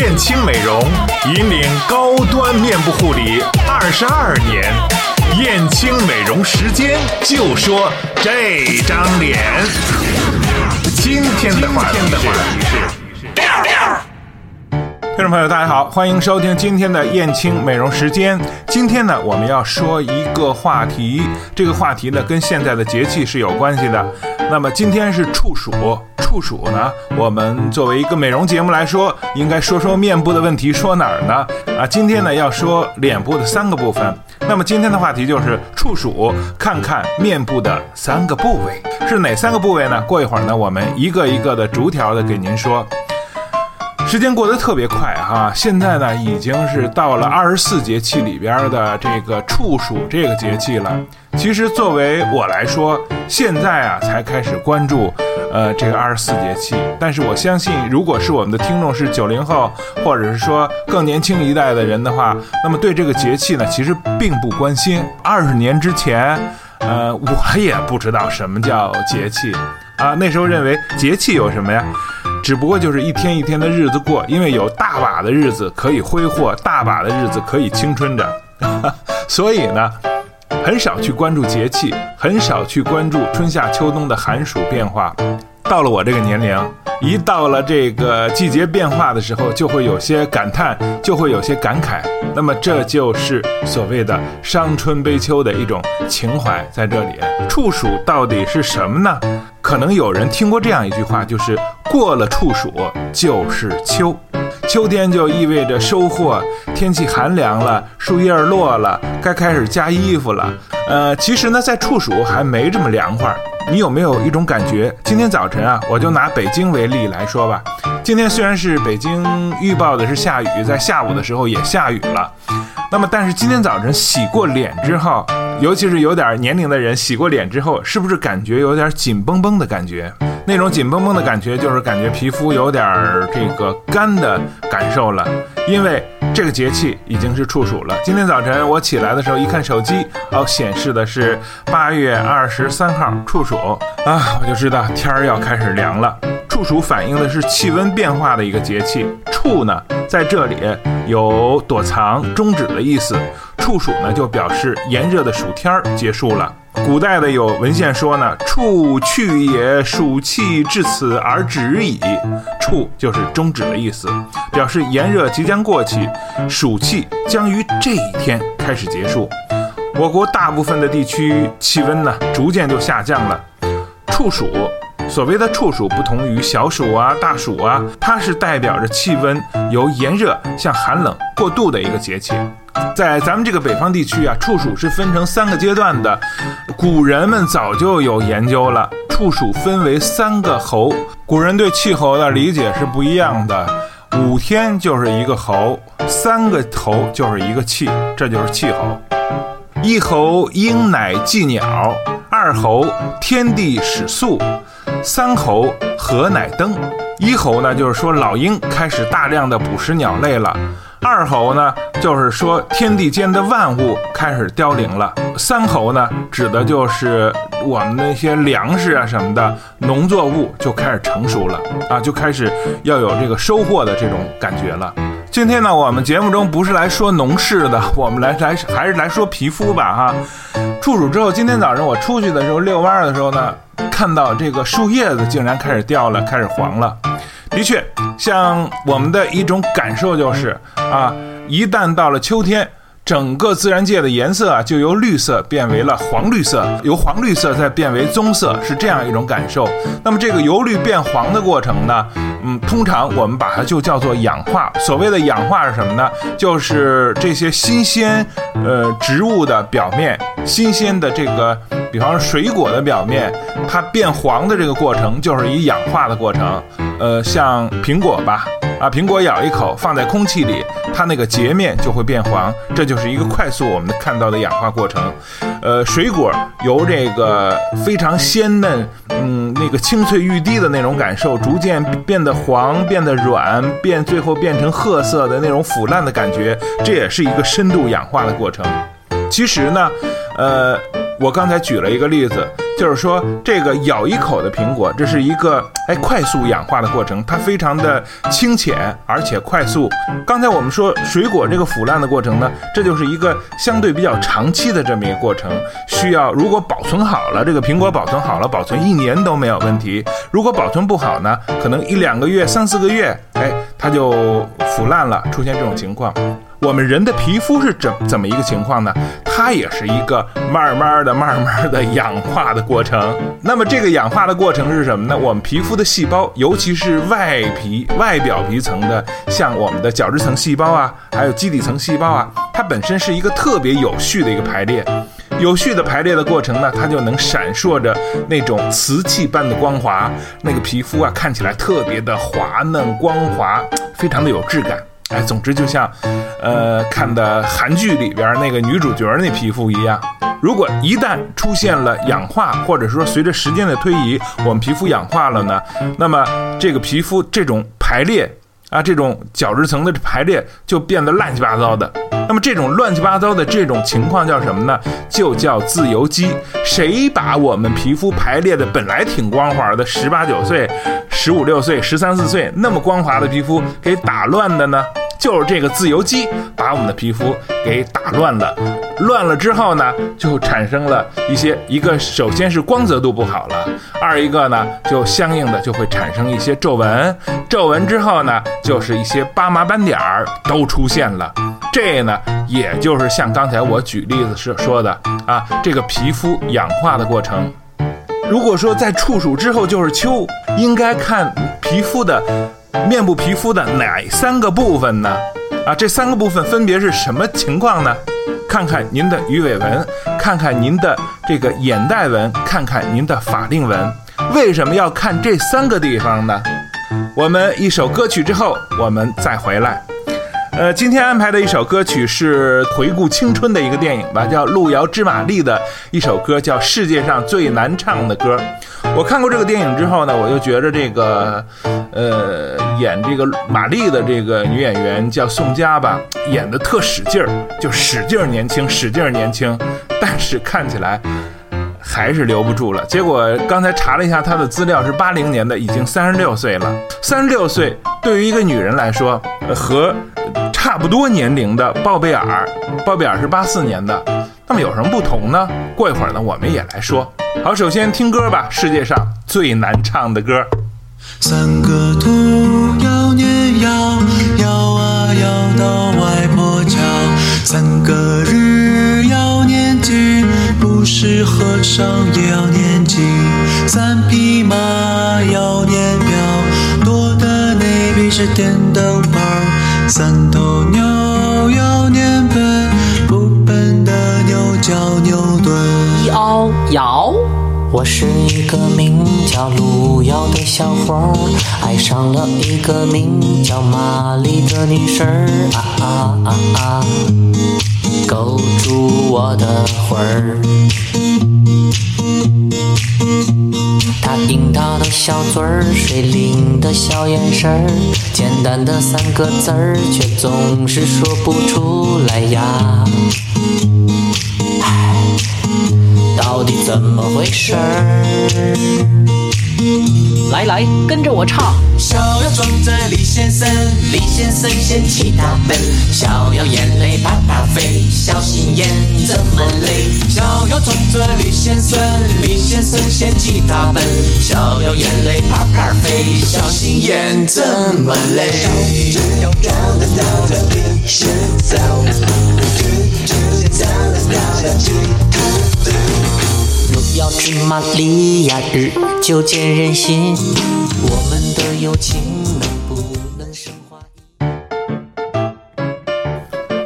燕青美容引领高端面部护理二十二年，燕青美容时间就说这张脸。今天的话题是。听众朋友，大家好，欢迎收听今天的燕青美容时间。今天呢，我们要说一个话题，这个话题呢跟现在的节气是有关系的。那么今天是处暑，处暑呢，我们作为一个美容节目来说，应该说说面部的问题，说哪儿呢？啊，今天呢要说脸部的三个部分。那么今天的话题就是处暑，看看面部的三个部位是哪三个部位呢？过一会儿呢，我们一个一个的逐条的给您说。时间过得特别快哈，现在呢已经是到了二十四节气里边的这个处暑这个节气了。其实作为我来说，现在啊才开始关注，呃这个二十四节气。但是我相信，如果是我们的听众是九零后，或者是说更年轻一代的人的话，那么对这个节气呢其实并不关心。二十年之前，呃我也不知道什么叫节气啊，那时候认为节气有什么呀？只不过就是一天一天的日子过，因为有大把的日子可以挥霍，大把的日子可以青春着，所以呢，很少去关注节气，很少去关注春夏秋冬的寒暑变化。到了我这个年龄，一到了这个季节变化的时候，就会有些感叹，就会有些感慨。那么这就是所谓的伤春悲秋的一种情怀在这里。处暑到底是什么呢？可能有人听过这样一句话，就是过了处暑就是秋，秋天就意味着收获，天气寒凉了，树叶落了，该开始加衣服了。呃，其实呢，在处暑还没这么凉快。你有没有一种感觉？今天早晨啊，我就拿北京为例来说吧。今天虽然是北京预报的是下雨，在下午的时候也下雨了。那么，但是今天早晨洗过脸之后，尤其是有点年龄的人洗过脸之后，是不是感觉有点紧绷绷的感觉？那种紧绷绷的感觉，就是感觉皮肤有点这个干的感受了。因为这个节气已经是处暑了。今天早晨我起来的时候一看手机，哦，显示的是八月二十三号处暑啊，我就知道天儿要开始凉了。处暑反映的是气温变化的一个节气，处呢在这里有躲藏、终止的意思，处暑呢就表示炎热的暑天儿结束了。古代的有文献说呢，处去也，暑气至此而止矣。处就是终止的意思，表示炎热即将过去，暑气将于这一天开始结束。我国大部分的地区气温呢逐渐就下降了，处暑。所谓的处暑不同于小暑啊、大暑啊，它是代表着气温由炎热向寒冷过渡的一个节气。在咱们这个北方地区啊，处暑是分成三个阶段的，古人们早就有研究了。处暑分为三个候，古人对气候的理解是不一样的。五天就是一个候，三个候就是一个气，这就是气候。一候鹰乃祭鸟，二候天地始肃。三候禾乃登，一候呢，就是说老鹰开始大量的捕食鸟类了；二候呢，就是说天地间的万物开始凋零了；三候呢，指的就是我们那些粮食啊什么的农作物就开始成熟了啊，就开始要有这个收获的这种感觉了。今天呢，我们节目中不是来说农事的，我们来来还是来说皮肤吧哈。处暑之后，今天早上我出去的时候遛弯的时候呢。看到这个树叶子竟然开始掉了，开始黄了。的确，像我们的一种感受就是啊，一旦到了秋天，整个自然界的颜色啊就由绿色变为了黄绿色，由黄绿色再变为棕色，是这样一种感受。那么这个由绿变黄的过程呢，嗯，通常我们把它就叫做氧化。所谓的氧化是什么呢？就是这些新鲜呃植物的表面，新鲜的这个。比方说水果的表面，它变黄的这个过程就是以氧化的过程。呃，像苹果吧，啊，苹果咬一口放在空气里，它那个截面就会变黄，这就是一个快速我们看到的氧化过程。呃，水果由这个非常鲜嫩，嗯，那个清脆欲滴的那种感受，逐渐变得黄，变得软，变最后变成褐色的那种腐烂的感觉，这也是一个深度氧化的过程。其实呢，呃。我刚才举了一个例子，就是说这个咬一口的苹果，这是一个哎快速氧化的过程，它非常的清浅而且快速。刚才我们说水果这个腐烂的过程呢，这就是一个相对比较长期的这么一个过程，需要如果保存好了，这个苹果保存好了，保存一年都没有问题；如果保存不好呢，可能一两个月、三四个月，哎，它就腐烂了，出现这种情况。我们人的皮肤是怎怎么一个情况呢？它也是一个慢慢的、慢慢的氧化的过程。那么这个氧化的过程是什么呢？我们皮肤的细胞，尤其是外皮、外表皮层的，像我们的角质层细胞啊，还有基底层细胞啊，它本身是一个特别有序的一个排列。有序的排列的过程呢，它就能闪烁着那种瓷器般的光滑，那个皮肤啊，看起来特别的滑嫩光滑，非常的有质感。哎，总之就像，呃，看的韩剧里边那个女主角那皮肤一样。如果一旦出现了氧化，或者说随着时间的推移，我们皮肤氧化了呢，那么这个皮肤这种排列啊，这种角质层的排列就变得乱七八糟的。那么这种乱七八糟的这种情况叫什么呢？就叫自由基。谁把我们皮肤排列的本来挺光滑的，十八九岁、十五六岁、十三四岁那么光滑的皮肤给打乱的呢？就是这个自由基把我们的皮肤给打乱了，乱了之后呢，就产生了一些一个首先是光泽度不好了，二一个呢就相应的就会产生一些皱纹，皱纹之后呢就是一些疤麻斑点儿都出现了，这呢也就是像刚才我举例子是说的啊，这个皮肤氧化的过程。如果说在处暑之后就是秋，应该看皮肤的。面部皮肤的哪三个部分呢？啊，这三个部分分别是什么情况呢？看看您的鱼尾纹，看看您的这个眼袋纹，看看您的法令纹。为什么要看这三个地方呢？我们一首歌曲之后，我们再回来。呃，今天安排的一首歌曲是回顾青春的一个电影吧，叫《路遥知马力》的一首歌，叫《世界上最难唱的歌》。我看过这个电影之后呢，我就觉着这个，呃，演这个玛丽的这个女演员叫宋佳吧，演的特使劲儿，就使劲儿年轻，使劲儿年轻，但是看起来还是留不住了。结果刚才查了一下她的资料，是八零年的，已经三十六岁了。三十六岁对于一个女人来说，和差不多年龄的鲍贝尔，鲍贝尔是八四年的，那么有什么不同呢？过一会儿呢，我们也来说。好，首先听歌吧，世界上最难唱的歌。三个兔要年摇，摇啊摇到外婆桥。三个日要念经，不是和尚也要念经。三匹马要念表，多的那笔是电灯泡。三路遥的小伙儿，爱上了一个名叫玛丽的女生儿啊啊啊啊，勾住我的魂儿。她樱桃的小嘴儿，水灵的小眼神儿，简单的三个字儿，却总是说不出来呀。唉到底怎么回事儿？来来，跟着我唱。小羊撞着李先生，李先生嫌弃他笨。小羊眼泪啪啪飞，小心眼这么累。小羊撞着李先生，李先生嫌弃他笨。小羊眼泪啪啪飞，小心眼这么累。小羊撞着李先生，李先生要知马力呀，日久见人心。我们的友情能不能升华？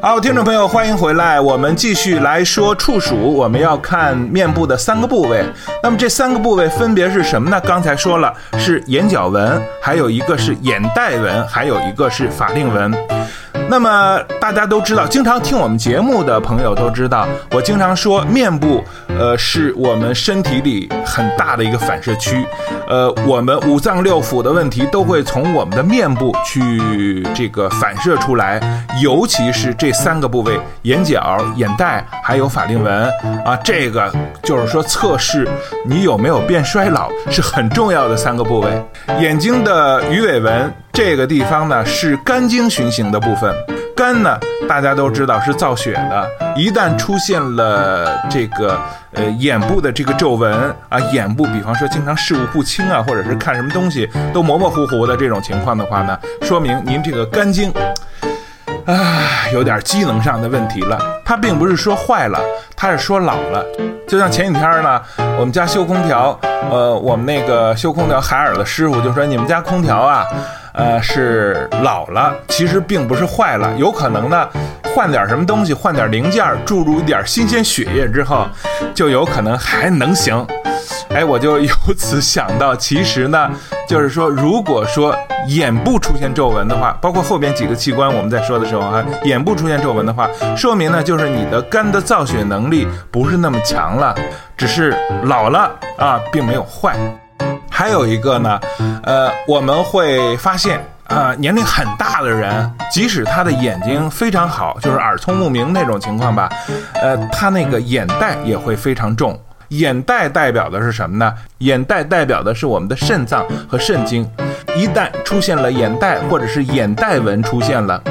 好，听众朋友，欢迎回来。我们继续来说处暑，我们要看面部的三个部位。那么这三个部位分别是什么呢？刚才说了，是眼角纹，还有一个是眼袋纹，还有一个是法令纹。那么大家都知道，经常听我们节目的朋友都知道，我经常说面部，呃，是我们身体里很大的一个反射区，呃，我们五脏六腑的问题都会从我们的面部去这个反射出来，尤其是这三个部位：眼角、眼袋还有法令纹啊，这个就是说测试你有没有变衰老是很重要的三个部位。眼睛的鱼尾纹。这个地方呢是肝经循行的部分，肝呢大家都知道是造血的，一旦出现了这个呃眼部的这个皱纹啊，眼部比方说经常视物不清啊，或者是看什么东西都模模糊糊的这种情况的话呢，说明您这个肝经啊有点机能上的问题了。它并不是说坏了，它是说老了。就像前几天呢，我们家修空调，呃，我们那个修空调海尔的师傅就说你们家空调啊。呃，是老了，其实并不是坏了，有可能呢，换点什么东西，换点零件，注入一点新鲜血液之后，就有可能还能行。哎，我就由此想到，其实呢，就是说，如果说眼部出现皱纹的话，包括后边几个器官，我们在说的时候啊，眼部出现皱纹的话，说明呢，就是你的肝的造血能力不是那么强了，只是老了啊，并没有坏。还有一个呢，呃，我们会发现啊，年龄很大的人，即使他的眼睛非常好，就是耳聪目明那种情况吧，呃，他那个眼袋也会非常重。眼袋代表的是什么呢？眼袋代表的是我们的肾脏和肾经。一旦出现了眼袋或者是眼袋纹出现了，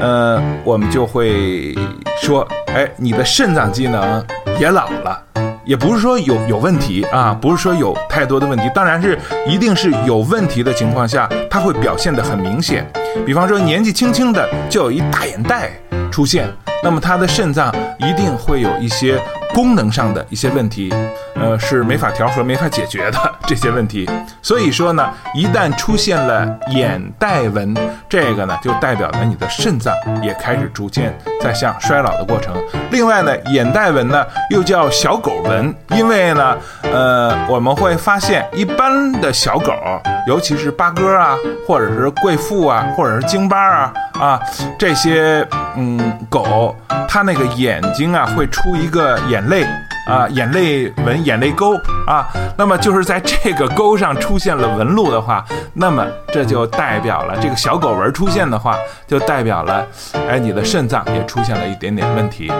呃，我们就会说，哎，你的肾脏机能也老了。也不是说有有问题啊，不是说有太多的问题，当然是一定是有问题的情况下，他会表现得很明显。比方说年纪轻轻的就有一大眼袋出现，那么他的肾脏一定会有一些。功能上的一些问题，呃，是没法调和、没法解决的 这些问题。所以说呢，一旦出现了眼袋纹，这个呢就代表着你的肾脏也开始逐渐在向衰老的过程。另外呢，眼袋纹呢又叫小狗纹，因为呢，呃，我们会发现一般的小狗，尤其是八哥啊，或者是贵妇啊，或者是京巴啊。啊，这些嗯狗，它那个眼睛啊会出一个眼泪啊，眼泪纹、眼泪沟啊。那么就是在这个沟上出现了纹路的话，那么这就代表了这个小狗纹出现的话，就代表了，哎，你的肾脏也出现了一点点问题。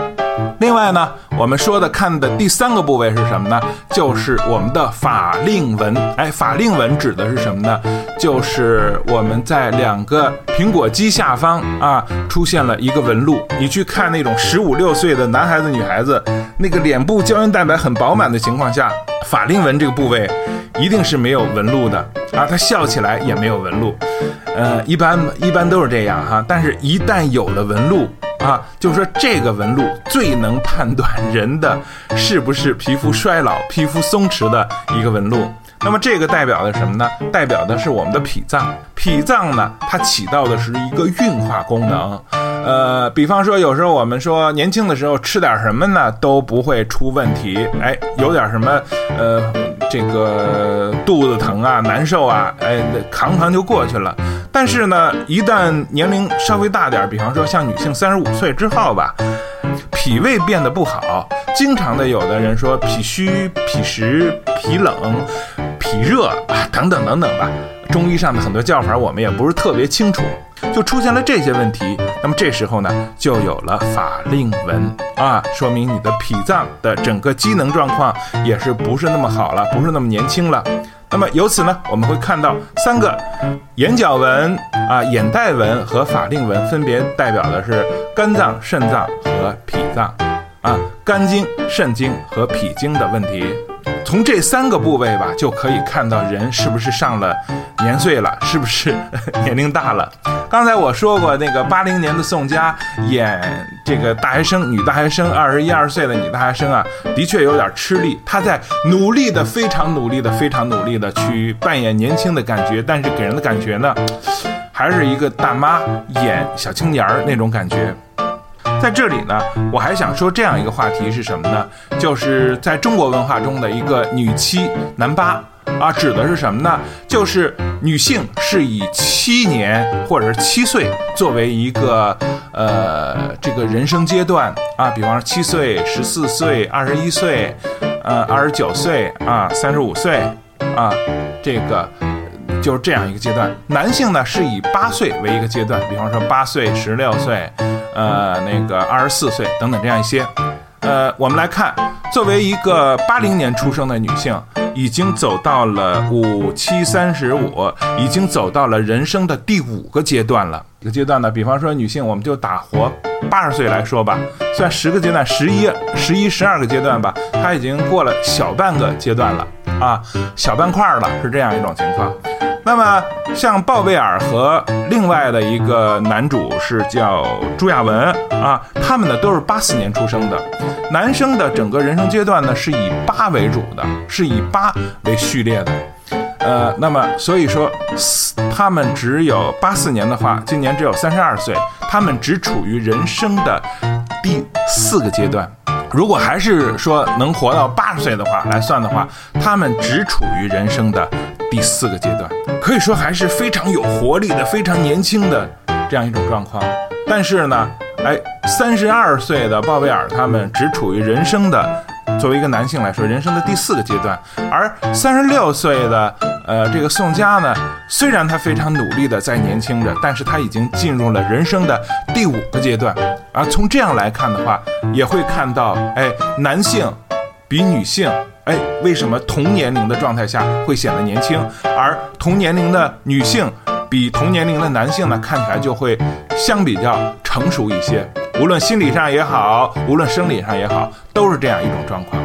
另外呢，我们说的看的第三个部位是什么呢？就是我们的法令纹。哎，法令纹指的是什么呢？就是我们在两个苹果肌下方啊出现了一个纹路。你去看那种十五六岁的男孩子、女孩子，那个脸部胶原蛋白很饱满的情况下，法令纹这个部位一定是没有纹路的啊。他笑起来也没有纹路，呃，一般一般都是这样哈。但是，一旦有了纹路，啊，就是说这个纹路最能判断人的是不是皮肤衰老、皮肤松弛的一个纹路。那么这个代表的什么呢？代表的是我们的脾脏。脾脏呢，它起到的是一个运化功能。呃，比方说有时候我们说年轻的时候吃点什么呢都不会出问题。哎，有点什么呃这个肚子疼啊、难受啊，哎扛扛就过去了。但是呢，一旦年龄稍微大点，比方说像女性三十五岁之后吧，脾胃变得不好，经常的有的人说脾虚、脾实、脾冷、脾热啊等等等等吧，中医上的很多叫法我们也不是特别清楚，就出现了这些问题。那么这时候呢，就有了法令纹啊，说明你的脾脏的整个机能状况也是不是那么好了，不是那么年轻了。那么由此呢，我们会看到三个眼角纹啊、眼袋纹和法令纹，分别代表的是肝脏、肾脏和脾脏啊，肝经、肾经和脾经的问题。从这三个部位吧，就可以看到人是不是上了年岁了，是不是 年龄大了。刚才我说过，那个八零年的宋佳演这个大学生，女大学生，二十一二岁的女大学生啊，的确有点吃力。她在努力的，非常努力的，非常努力的去扮演年轻的感觉，但是给人的感觉呢，还是一个大妈演小青年儿那种感觉。在这里呢，我还想说这样一个话题是什么呢？就是在中国文化中的一个女七男八啊，指的是什么呢？就是女性是以七年或者是七岁作为一个呃这个人生阶段啊，比方说七岁、十四岁、二十一岁，呃，二十九岁啊，三十五岁啊，这个就是这样一个阶段。男性呢是以八岁为一个阶段，比方说八岁、十六岁，呃，那个二十四岁等等这样一些。呃，我们来看，作为一个八零年出生的女性，已经走到了五七三十五，已经走到了人生的第五个阶段了。一个阶段呢，比方说女性，我们就打活八十岁来说吧，算十个阶段，十一、十一、十二个阶段吧，她已经过了小半个阶段了啊，小半块了，是这样一种情况。那么，像鲍威尔和另外的一个男主是叫朱亚文啊，他们呢都是八四年出生的。男生的整个人生阶段呢是以八为主的，是以八为序列的。呃，那么所以说，他们只有八四年的话，今年只有三十二岁，他们只处于人生的第四个阶段。如果还是说能活到八十岁的话来算的话，他们只处于人生的第四个阶段，可以说还是非常有活力的、非常年轻的这样一种状况。但是呢，哎，三十二岁的鲍威尔他们只处于人生的，作为一个男性来说，人生的第四个阶段，而三十六岁的呃这个宋佳呢，虽然他非常努力的在年轻着，但是他已经进入了人生的第五个阶段。而从这样来看的话，也会看到，哎，男性比女性，哎，为什么同年龄的状态下会显得年轻，而同年龄的女性比同年龄的男性呢，看起来就会相比较成熟一些，无论心理上也好，无论生理上也好，都是这样一种状况。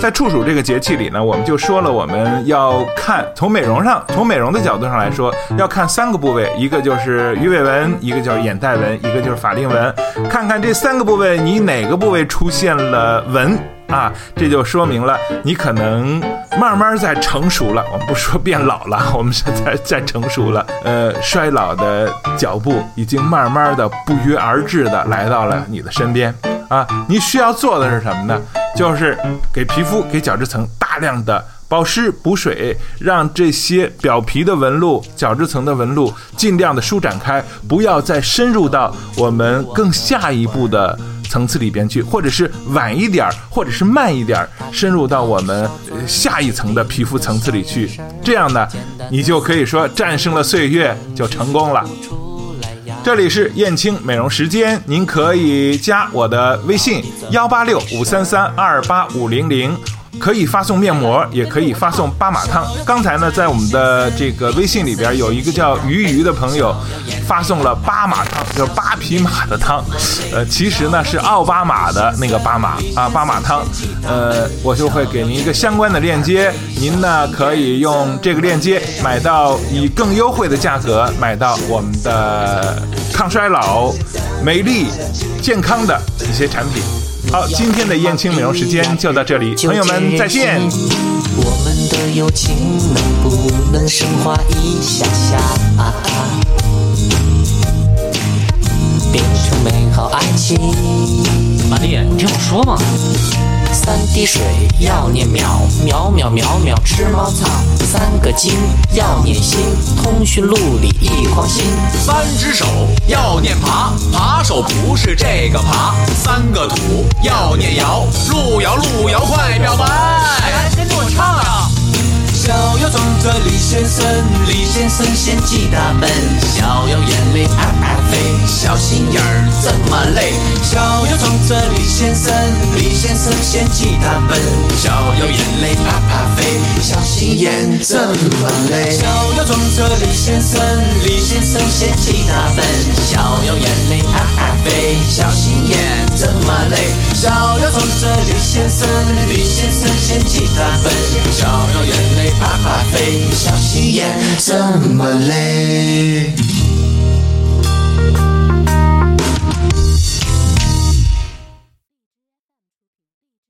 在处暑这个节气里呢，我们就说了，我们要看从美容上，从美容的角度上来说，要看三个部位，一个就是鱼尾纹，一个叫眼袋纹，一个就是法令纹。看看这三个部位，你哪个部位出现了纹啊？这就说明了你可能慢慢在成熟了。我们不说变老了，我们是在在成熟了。呃，衰老的脚步已经慢慢的不约而至的来到了你的身边啊！你需要做的是什么呢？就是给皮肤、给角质层大量的保湿补水，让这些表皮的纹路、角质层的纹路尽量的舒展开，不要再深入到我们更下一步的层次里边去，或者是晚一点儿，或者是慢一点儿，深入到我们下一层的皮肤层次里去。这样呢，你就可以说战胜了岁月，就成功了。这里是燕青美容时间，您可以加我的微信幺八六五三三二八五零零。可以发送面膜，也可以发送巴马汤。刚才呢，在我们的这个微信里边有一个叫鱼鱼的朋友，发送了巴马汤，叫八匹马的汤。呃，其实呢是奥巴马的那个巴马啊，巴马汤。呃，我就会给您一个相关的链接，您呢可以用这个链接买到以更优惠的价格买到我们的抗衰老、美丽、健康的一些产品。好，今天的燕青美容时间就到这里，朋友们再见。我们的友情能不能升华一下下？啊啊变成美好爱情。玛丽，你听我说嘛。三滴水要念秒，秒秒秒秒吃猫草。三个金要念心，通讯录里一筐心。三只手要念爬，爬手不是这个爬。三个土要念摇，路遥路遥快表白。来，跟着我唱啊。小摇装着李先生，李先生先记大笨，小摇眼泪啪啪飞，小心眼儿这么累。小摇装着李先生，李先生嫌弃大笨，小摇眼泪啪啪飞，小心眼这么累。小摇装着李先生，李先生嫌弃大笨，小摇眼泪啪啪飞，小心眼这么累。小摇装着李先生，李先生嫌弃大笨，小摇眼泪。啪啪飞，小心眼这么累。